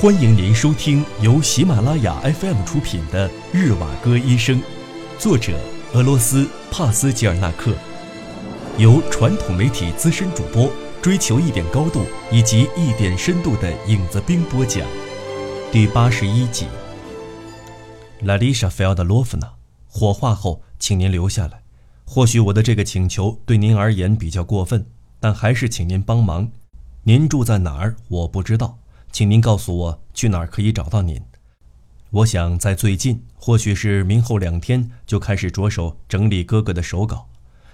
欢迎您收听由喜马拉雅 FM 出品的《日瓦戈医生》，作者俄罗斯帕斯吉尔纳克，由传统媒体资深主播追求一点高度以及一点深度的影子兵播讲，第八十一集。拉丽莎·菲奥德洛夫娜，火化后，请您留下来。或许我的这个请求对您而言比较过分，但还是请您帮忙。您住在哪儿？我不知道。请您告诉我去哪儿可以找到您。我想在最近，或许是明后两天，就开始着手整理哥哥的手稿。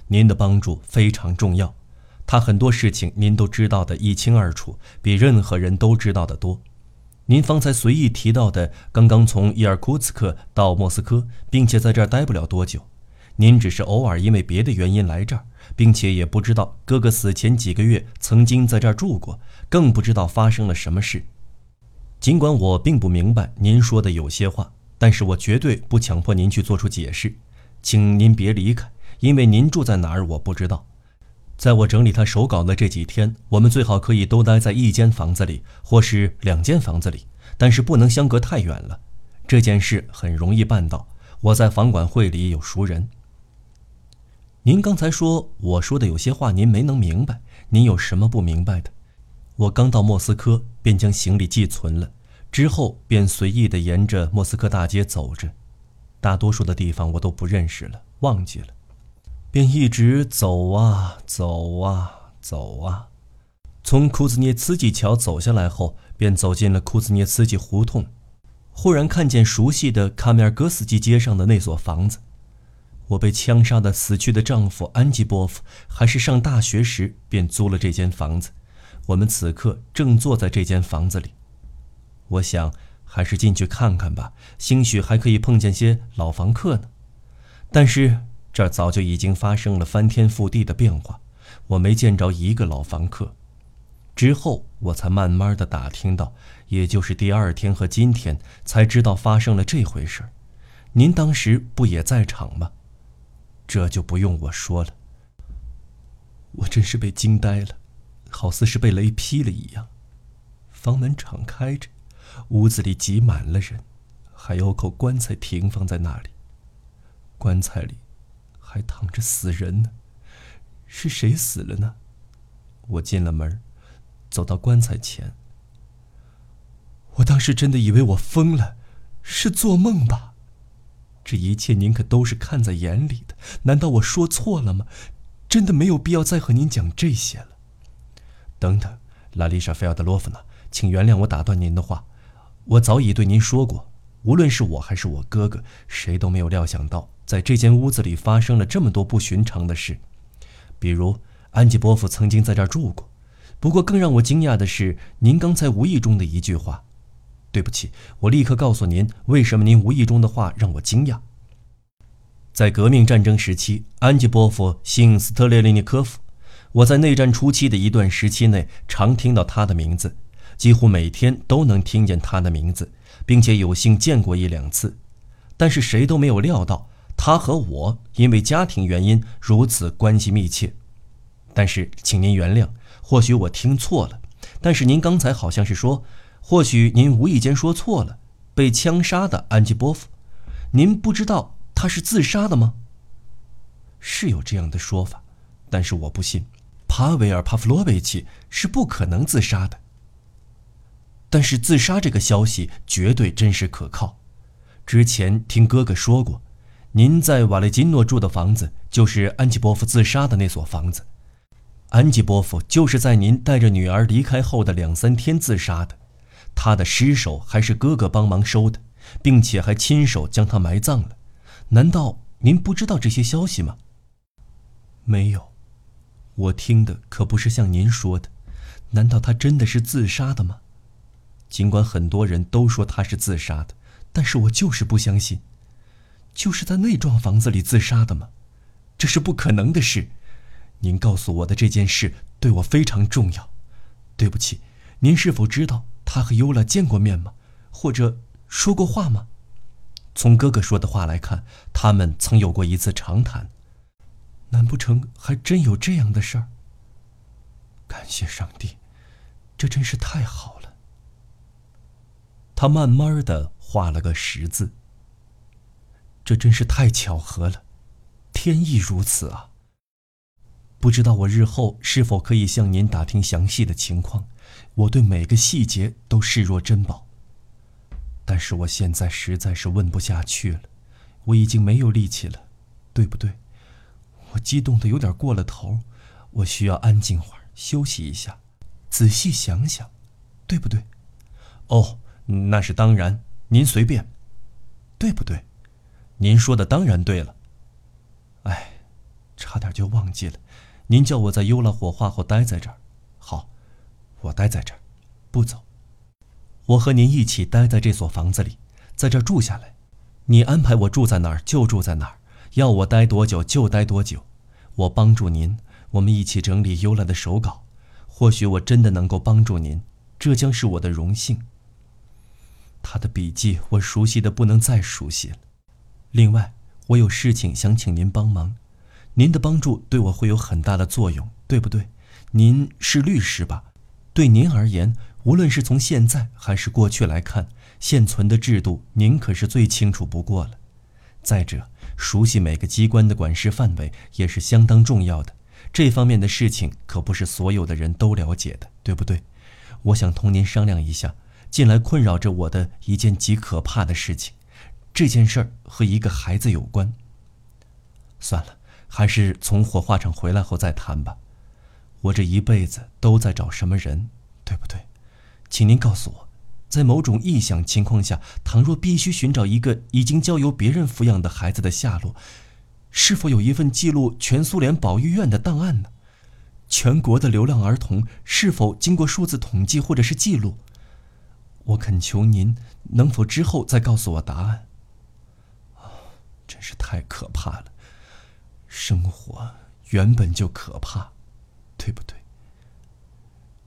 您的帮助非常重要，他很多事情您都知道的一清二楚，比任何人都知道的多。您方才随意提到的，刚刚从伊尔库茨克到莫斯科，并且在这儿待不了多久。您只是偶尔因为别的原因来这儿，并且也不知道哥哥死前几个月曾经在这儿住过，更不知道发生了什么事。尽管我并不明白您说的有些话，但是我绝对不强迫您去做出解释。请您别离开，因为您住在哪儿我不知道。在我整理他手稿的这几天，我们最好可以都待在一间房子里，或是两间房子里，但是不能相隔太远了。这件事很容易办到，我在房管会里有熟人。您刚才说我说的有些话您没能明白，您有什么不明白的？我刚到莫斯科便将行李寄存了，之后便随意的沿着莫斯科大街走着，大多数的地方我都不认识了，忘记了，便一直走啊走啊走啊，从库兹涅茨基桥走下来后，便走进了库兹涅茨基胡同，忽然看见熟悉的卡米尔戈斯基街上的那所房子。我被枪杀的死去的丈夫安吉波夫，还是上大学时便租了这间房子。我们此刻正坐在这间房子里。我想还是进去看看吧，兴许还可以碰见些老房客呢。但是这儿早就已经发生了翻天覆地的变化，我没见着一个老房客。之后我才慢慢的打听到，也就是第二天和今天才知道发生了这回事。您当时不也在场吗？这就不用我说了。我真是被惊呆了，好似是被雷劈了一样。房门敞开着，屋子里挤满了人，还有口棺材停放在那里。棺材里还躺着死人呢。是谁死了呢？我进了门，走到棺材前。我当时真的以为我疯了，是做梦吧？这一切您可都是看在眼里的，难道我说错了吗？真的没有必要再和您讲这些了。等等，拉丽莎·菲奥德洛夫娜，请原谅我打断您的话。我早已对您说过，无论是我还是我哥哥，谁都没有料想到，在这间屋子里发生了这么多不寻常的事。比如，安吉波夫曾经在这儿住过。不过，更让我惊讶的是，您刚才无意中的一句话。对不起，我立刻告诉您，为什么您无意中的话让我惊讶。在革命战争时期，安吉波夫姓斯特列利尼科夫。我在内战初期的一段时期内，常听到他的名字，几乎每天都能听见他的名字，并且有幸见过一两次。但是谁都没有料到，他和我因为家庭原因如此关系密切。但是，请您原谅，或许我听错了。但是您刚才好像是说。或许您无意间说错了，被枪杀的安吉波夫，您不知道他是自杀的吗？是有这样的说法，但是我不信，帕维尔·帕夫洛维奇是不可能自杀的。但是自杀这个消息绝对真实可靠，之前听哥哥说过，您在瓦雷金诺住的房子就是安吉波夫自杀的那所房子，安吉波夫就是在您带着女儿离开后的两三天自杀的。他的尸首还是哥哥帮忙收的，并且还亲手将他埋葬了。难道您不知道这些消息吗？没有，我听的可不是像您说的。难道他真的是自杀的吗？尽管很多人都说他是自杀的，但是我就是不相信。就是在那幢房子里自杀的吗？这是不可能的事。您告诉我的这件事对我非常重要。对不起，您是否知道？他和尤拉见过面吗？或者说过话吗？从哥哥说的话来看，他们曾有过一次长谈。难不成还真有这样的事儿？感谢上帝，这真是太好了。他慢慢的画了个十字。这真是太巧合了，天意如此啊！不知道我日后是否可以向您打听详细的情况，我对每个细节都视若珍宝。但是我现在实在是问不下去了，我已经没有力气了，对不对？我激动的有点过了头，我需要安静会儿，休息一下，仔细想想，对不对？哦，那是当然，您随便，对不对？您说的当然对了。哎，差点就忘记了，您叫我在优拉火化后待在这儿，我待在这儿，不走。我和您一起待在这所房子里，在这儿住下来。你安排我住在哪儿就住在哪儿，要我待多久就待多久。我帮助您，我们一起整理优拉的手稿。或许我真的能够帮助您，这将是我的荣幸。他的笔记我熟悉的不能再熟悉了。另外，我有事情想请您帮忙，您的帮助对我会有很大的作用，对不对？您是律师吧？对您而言。无论是从现在还是过去来看，现存的制度您可是最清楚不过了。再者，熟悉每个机关的管事范围也是相当重要的。这方面的事情可不是所有的人都了解的，对不对？我想同您商量一下，近来困扰着我的一件极可怕的事情。这件事儿和一个孩子有关。算了，还是从火化场回来后再谈吧。我这一辈子都在找什么人，对不对？请您告诉我，在某种异想情况下，倘若必须寻找一个已经交由别人抚养的孩子的下落，是否有一份记录全苏联保育院的档案呢？全国的流浪儿童是否经过数字统计或者是记录？我恳求您能否之后再告诉我答案。真是太可怕了！生活原本就可怕，对不对？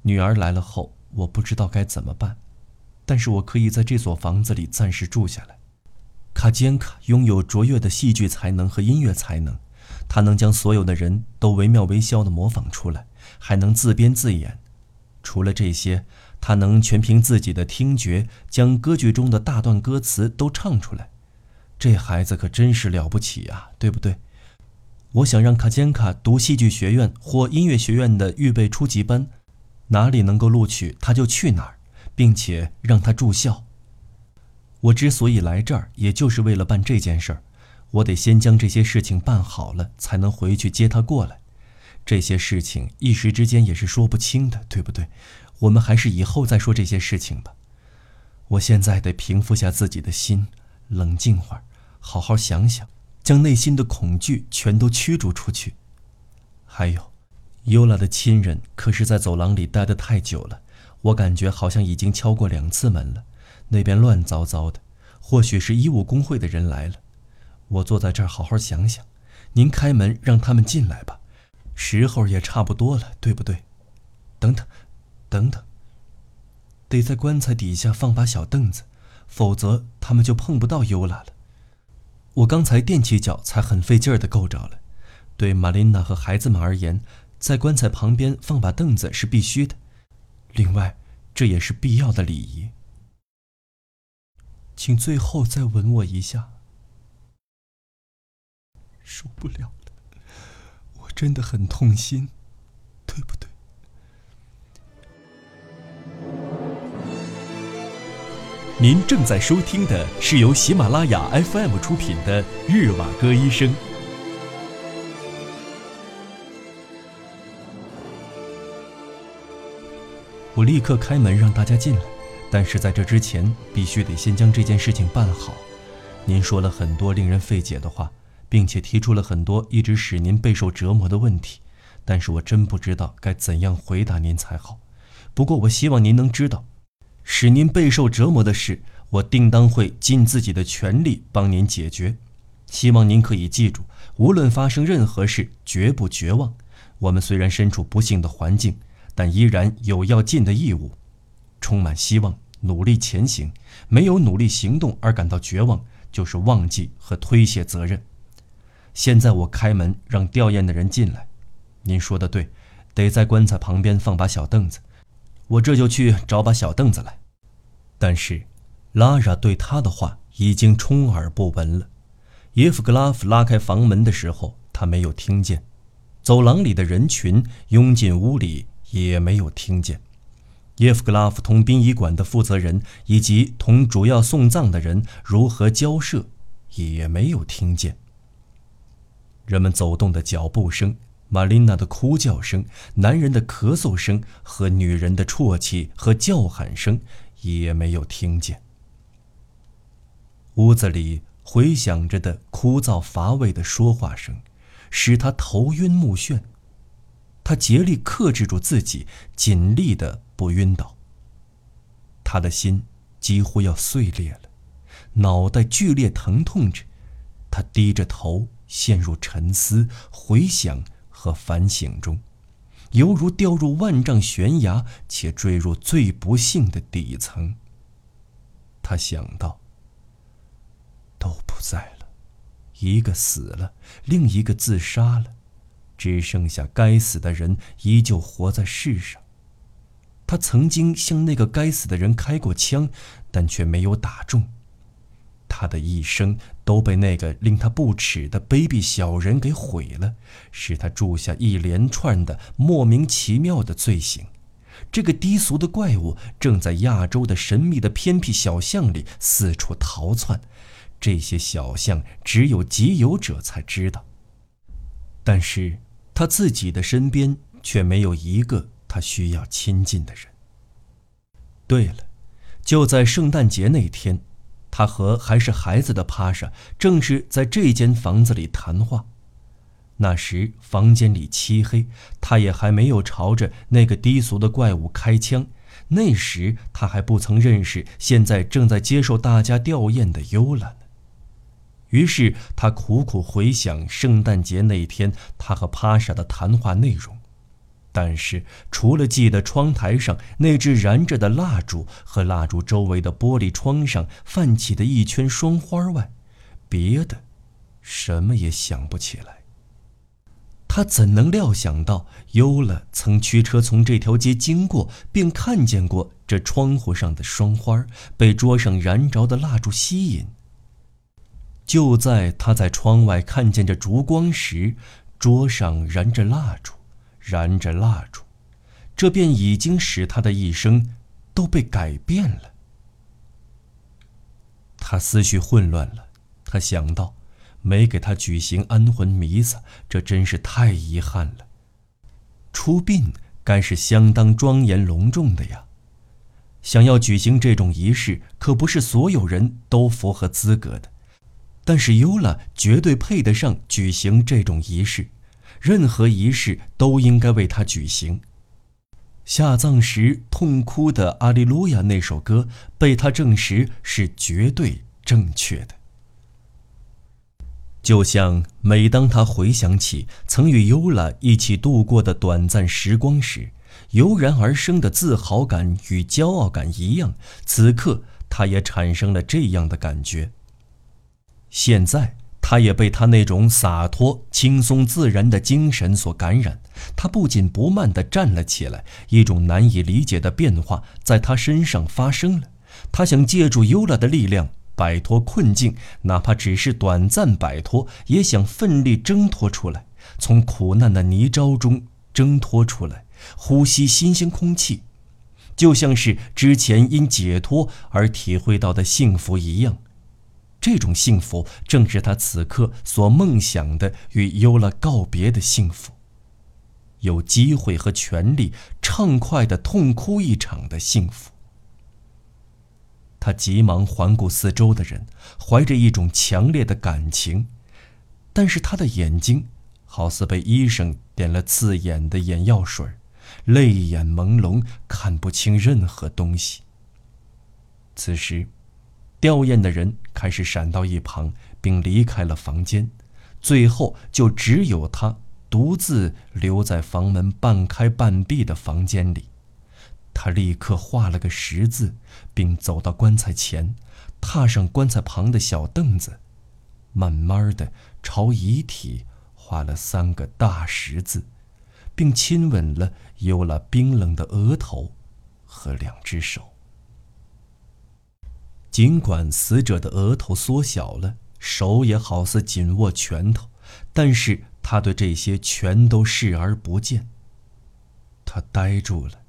女儿来了后。我不知道该怎么办，但是我可以在这所房子里暂时住下来。卡坚卡拥有卓越的戏剧才能和音乐才能，他能将所有的人都惟妙惟肖地模仿出来，还能自编自演。除了这些，他能全凭自己的听觉将歌剧中的大段歌词都唱出来。这孩子可真是了不起啊，对不对？我想让卡坚卡读戏剧学院或音乐学院的预备初级班。哪里能够录取他就去哪儿，并且让他住校。我之所以来这儿，也就是为了办这件事儿。我得先将这些事情办好了，才能回去接他过来。这些事情一时之间也是说不清的，对不对？我们还是以后再说这些事情吧。我现在得平复下自己的心，冷静会儿，好好想想，将内心的恐惧全都驱逐出去。还有。尤拉的亲人可是在走廊里待得太久了，我感觉好像已经敲过两次门了，那边乱糟糟的，或许是医务工会的人来了。我坐在这儿好好想想，您开门让他们进来吧，时候也差不多了，对不对？等等，等等，得在棺材底下放把小凳子，否则他们就碰不到尤拉了。我刚才踮起脚才很费劲儿的够着了，对玛琳娜和孩子们而言。在棺材旁边放把凳子是必须的，另外，这也是必要的礼仪。请最后再吻我一下。受不了了，我真的很痛心，对不对？您正在收听的是由喜马拉雅 FM 出品的《日瓦戈医生》。我立刻开门让大家进来，但是在这之前必须得先将这件事情办好。您说了很多令人费解的话，并且提出了很多一直使您备受折磨的问题，但是我真不知道该怎样回答您才好。不过我希望您能知道，使您备受折磨的事，我定当会尽自己的全力帮您解决。希望您可以记住，无论发生任何事，绝不绝望。我们虽然身处不幸的环境。但依然有要尽的义务，充满希望，努力前行。没有努力行动而感到绝望，就是忘记和推卸责任。现在我开门让吊唁的人进来。您说的对，得在棺材旁边放把小凳子。我这就去找把小凳子来。但是，拉拉对他的话已经充耳不闻了。耶夫格拉夫拉开房门的时候，他没有听见；走廊里的人群拥进屋里，也没有听见。耶夫格拉夫同殡仪馆的负责人以及同主要送葬的人如何交涉，也没有听见。人们走动的脚步声、玛琳娜的哭叫声、男人的咳嗽声和女人的啜泣和叫喊声，也没有听见。屋子里回响着的枯燥乏味的说话声，使他头晕目眩。他竭力克制住自己，尽力的不晕倒。他的心几乎要碎裂了，脑袋剧烈疼痛着，他低着头。陷入沉思、回想和反省中，犹如掉入万丈悬崖，且坠入最不幸的底层。他想到：都不在了，一个死了，另一个自杀了，只剩下该死的人依旧活在世上。他曾经向那个该死的人开过枪，但却没有打中。他的一生都被那个令他不耻的卑鄙小人给毁了，使他铸下一连串的莫名其妙的罪行。这个低俗的怪物正在亚洲的神秘的偏僻小巷里四处逃窜，这些小巷只有集邮者才知道。但是他自己的身边却没有一个他需要亲近的人。对了，就在圣诞节那天。他和还是孩子的帕莎正是在这间房子里谈话。那时房间里漆黑，他也还没有朝着那个低俗的怪物开枪。那时他还不曾认识现在正在接受大家吊唁的尤拉呢。于是他苦苦回想圣诞节那天他和帕莎的谈话内容。但是，除了记得窗台上那只燃着的蜡烛和蜡烛周围的玻璃窗上泛起的一圈霜花外，别的什么也想不起来。他怎能料想到，尤拉曾驱车从这条街经过，并看见过这窗户上的霜花被桌上燃着的蜡烛吸引？就在他在窗外看见这烛光时，桌上燃着蜡烛。燃着蜡烛，这便已经使他的一生都被改变了。他思绪混乱了，他想到，没给他举行安魂弥撒，这真是太遗憾了。出殡该是相当庄严隆重的呀，想要举行这种仪式，可不是所有人都符合资格的。但是尤拉绝对配得上举行这种仪式。任何仪式都应该为他举行。下葬时痛哭的《阿利路亚》那首歌被他证实是绝对正确的。就像每当他回想起曾与尤拉一起度过的短暂时光时，油然而生的自豪感与骄傲感一样，此刻他也产生了这样的感觉。现在。他也被他那种洒脱、轻松、自然的精神所感染。他不紧不慢地站了起来，一种难以理解的变化在他身上发生了。他想借助尤拉的力量摆脱困境，哪怕只是短暂摆脱，也想奋力挣脱出来，从苦难的泥沼中挣脱出来，呼吸新鲜空气，就像是之前因解脱而体会到的幸福一样。这种幸福正是他此刻所梦想的与优拉告别的幸福，有机会和权利畅快的痛哭一场的幸福。他急忙环顾四周的人，怀着一种强烈的感情，但是他的眼睛好似被医生点了刺眼的眼药水，泪眼朦胧，看不清任何东西。此时。吊唁的人开始闪到一旁，并离开了房间，最后就只有他独自留在房门半开半闭的房间里。他立刻画了个十字，并走到棺材前，踏上棺材旁的小凳子，慢慢的朝遗体画了三个大十字，并亲吻了尤拉冰冷的额头和两只手。尽管死者的额头缩小了，手也好似紧握拳头，但是他对这些全都视而不见。他呆住了，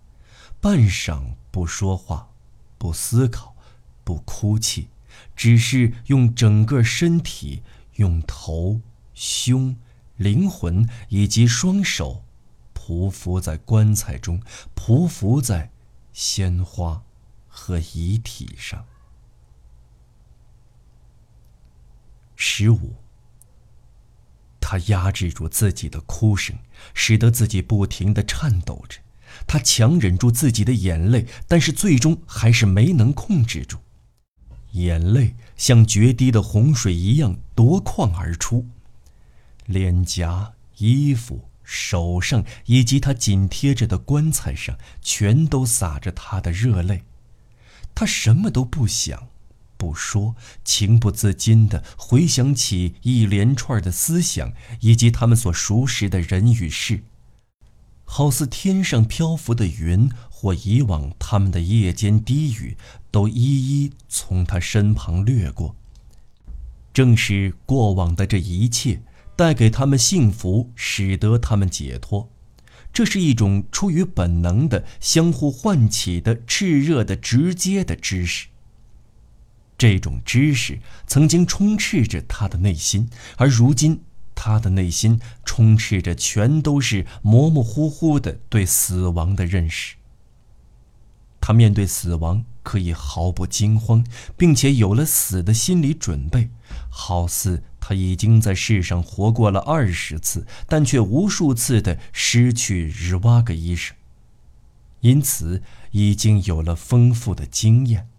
半晌不说话，不思考，不哭泣，只是用整个身体，用头、胸、灵魂以及双手，匍匐在棺材中，匍匐在鲜花和遗体上。十五。他压制住自己的哭声，使得自己不停地颤抖着。他强忍住自己的眼泪，但是最终还是没能控制住，眼泪像决堤的洪水一样夺眶而出。脸颊、衣服、手上以及他紧贴着的棺材上，全都洒着他的热泪。他什么都不想。不说，情不自禁地回想起一连串的思想，以及他们所熟识的人与事，好似天上漂浮的云，或以往他们的夜间低语，都一一从他身旁掠过。正是过往的这一切，带给他们幸福，使得他们解脱。这是一种出于本能的、相互唤起的、炽热的、直接的知识。这种知识曾经充斥着他的内心，而如今他的内心充斥着全都是模模糊糊的对死亡的认识。他面对死亡可以毫不惊慌，并且有了死的心理准备，好似他已经在世上活过了二十次，但却无数次的失去日瓦格医生，因此已经有了丰富的经验。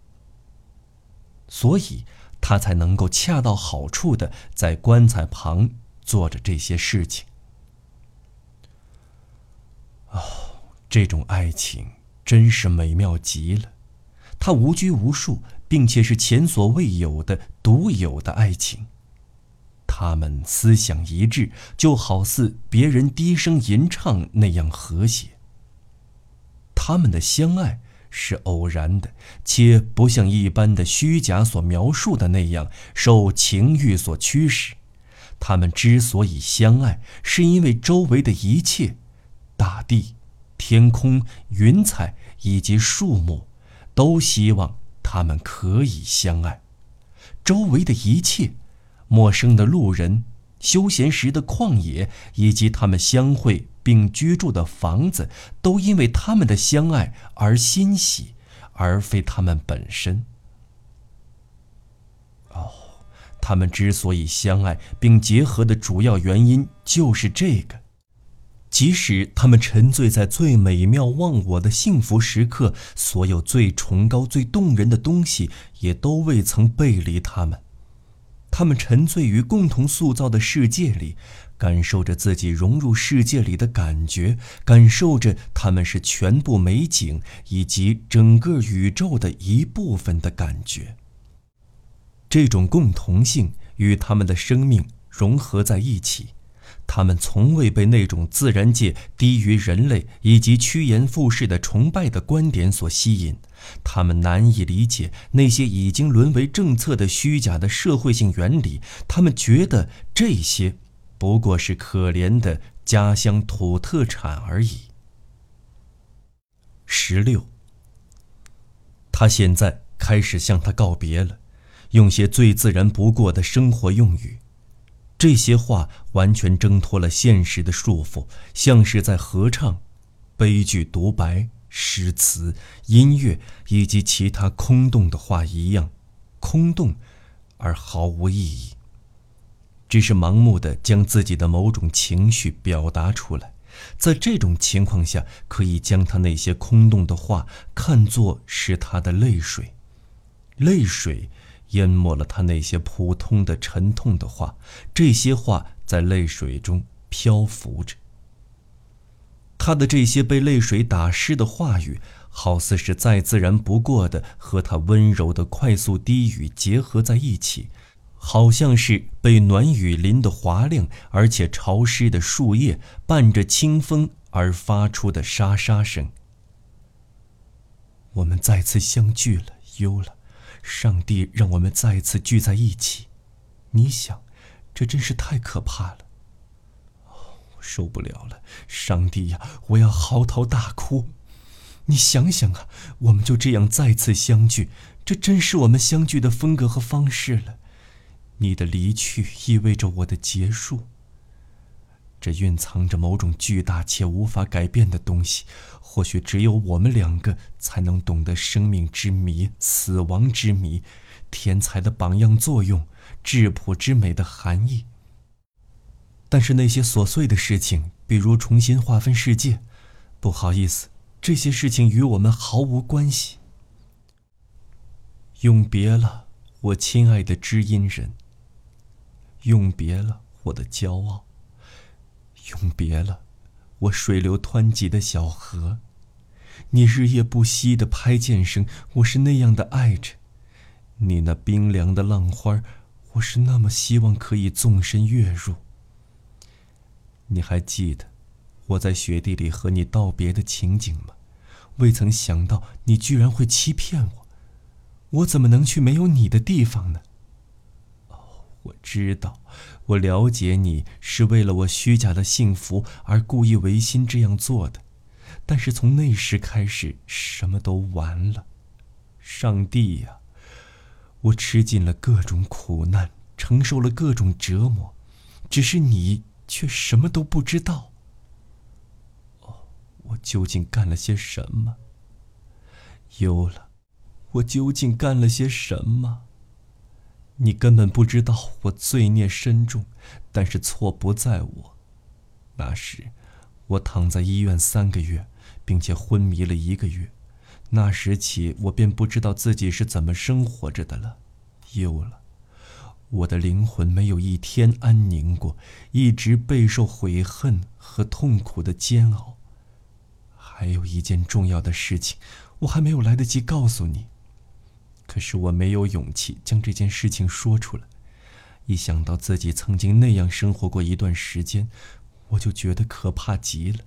所以，他才能够恰到好处的在棺材旁做着这些事情。哦，这种爱情真是美妙极了，它无拘无束，并且是前所未有的、独有的爱情。他们思想一致，就好似别人低声吟唱那样和谐。他们的相爱。是偶然的，且不像一般的虚假所描述的那样受情欲所驱使。他们之所以相爱，是因为周围的一切，大地、天空、云彩以及树木，都希望他们可以相爱。周围的一切，陌生的路人。休闲时的旷野，以及他们相会并居住的房子，都因为他们的相爱而欣喜，而非他们本身。哦，他们之所以相爱并结合的主要原因就是这个。即使他们沉醉在最美妙忘我的幸福时刻，所有最崇高、最动人的东西也都未曾背离他们。他们沉醉于共同塑造的世界里，感受着自己融入世界里的感觉，感受着他们是全部美景以及整个宇宙的一部分的感觉。这种共同性与他们的生命融合在一起。他们从未被那种自然界低于人类以及趋炎附势的崇拜的观点所吸引，他们难以理解那些已经沦为政策的虚假的社会性原理，他们觉得这些不过是可怜的家乡土特产而已。十六，他现在开始向他告别了，用些最自然不过的生活用语。这些话完全挣脱了现实的束缚，像是在合唱、悲剧独白、诗词、音乐以及其他空洞的话一样，空洞而毫无意义。只是盲目的将自己的某种情绪表达出来，在这种情况下，可以将他那些空洞的话看作是他的泪水，泪水。淹没了他那些普通的沉痛的话，这些话在泪水中漂浮着。他的这些被泪水打湿的话语，好似是再自然不过的和他温柔的快速低语结合在一起，好像是被暖雨淋得滑亮而且潮湿的树叶伴着清风而发出的沙沙声。我们再次相聚了，优了。上帝让我们再次聚在一起。你想，这真是太可怕了。我受不了了，上帝呀，我要嚎啕大哭。你想想啊，我们就这样再次相聚，这真是我们相聚的风格和方式了。你的离去意味着我的结束。这蕴藏着某种巨大且无法改变的东西，或许只有我们两个才能懂得生命之谜、死亡之谜、天才的榜样作用、质朴之美的含义。但是那些琐碎的事情，比如重新划分世界，不好意思，这些事情与我们毫无关系。永别了，我亲爱的知音人。永别了，我的骄傲。永别了，我水流湍急的小河。你日夜不息的拍剑声，我是那样的爱着；你那冰凉的浪花，我是那么希望可以纵身跃入。你还记得我在雪地里和你道别的情景吗？未曾想到你居然会欺骗我，我怎么能去没有你的地方呢？我知道，我了解你是为了我虚假的幸福而故意违心这样做的，但是从那时开始，什么都完了。上帝呀，我吃尽了各种苦难，承受了各种折磨，只是你却什么都不知道。哦，我究竟干了些什么？有了，我究竟干了些什么？你根本不知道我罪孽深重，但是错不在我。那时，我躺在医院三个月，并且昏迷了一个月。那时起，我便不知道自己是怎么生活着的了。忧了，我的灵魂没有一天安宁过，一直备受悔恨和痛苦的煎熬。还有一件重要的事情，我还没有来得及告诉你。可是我没有勇气将这件事情说出来，一想到自己曾经那样生活过一段时间，我就觉得可怕极了。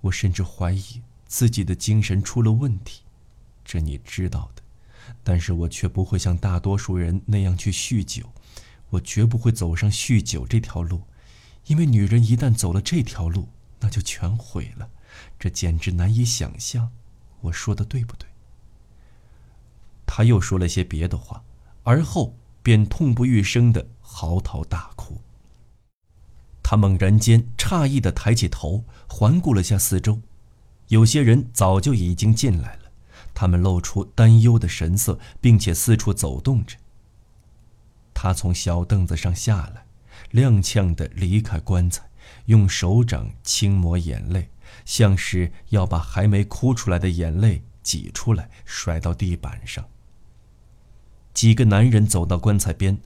我甚至怀疑自己的精神出了问题，这你知道的。但是我却不会像大多数人那样去酗酒，我绝不会走上酗酒这条路，因为女人一旦走了这条路，那就全毁了。这简直难以想象。我说的对不对？他又说了些别的话，而后便痛不欲生的嚎啕大哭。他猛然间诧异的抬起头，环顾了下四周，有些人早就已经进来了，他们露出担忧的神色，并且四处走动着。他从小凳子上下来，踉跄的离开棺材，用手掌轻抹眼泪，像是要把还没哭出来的眼泪挤出来，甩到地板上。几个男人走到棺材边，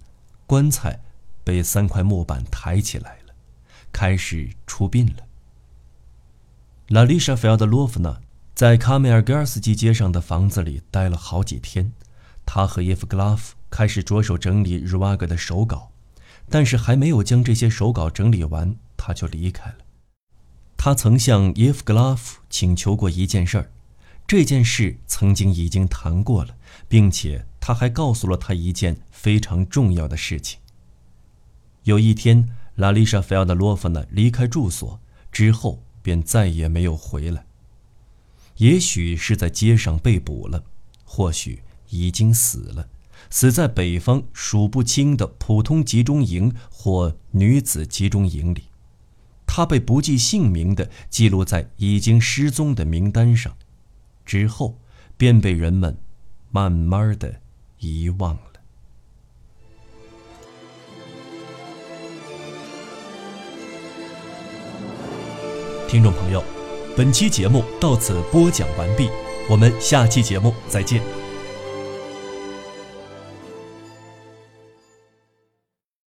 棺材被三块木板抬起来了，开始出殡了。拉丽莎·菲奥德洛夫娜在卡梅尔格尔斯基街上的房子里待了好几天，他和耶夫格拉夫开始着手整理日瓦格的手稿，但是还没有将这些手稿整理完，他就离开了。他曾向耶夫格拉夫请求过一件事儿，这件事曾经已经谈过了，并且。他还告诉了他一件非常重要的事情。有一天，拉丽莎·菲奥德洛夫娜离开住所之后，便再也没有回来。也许是在街上被捕了，或许已经死了，死在北方数不清的普通集中营或女子集中营里。他被不计姓名的记录在已经失踪的名单上，之后便被人们慢慢的。遗忘了。听众朋友，本期节目到此播讲完毕，我们下期节目再见。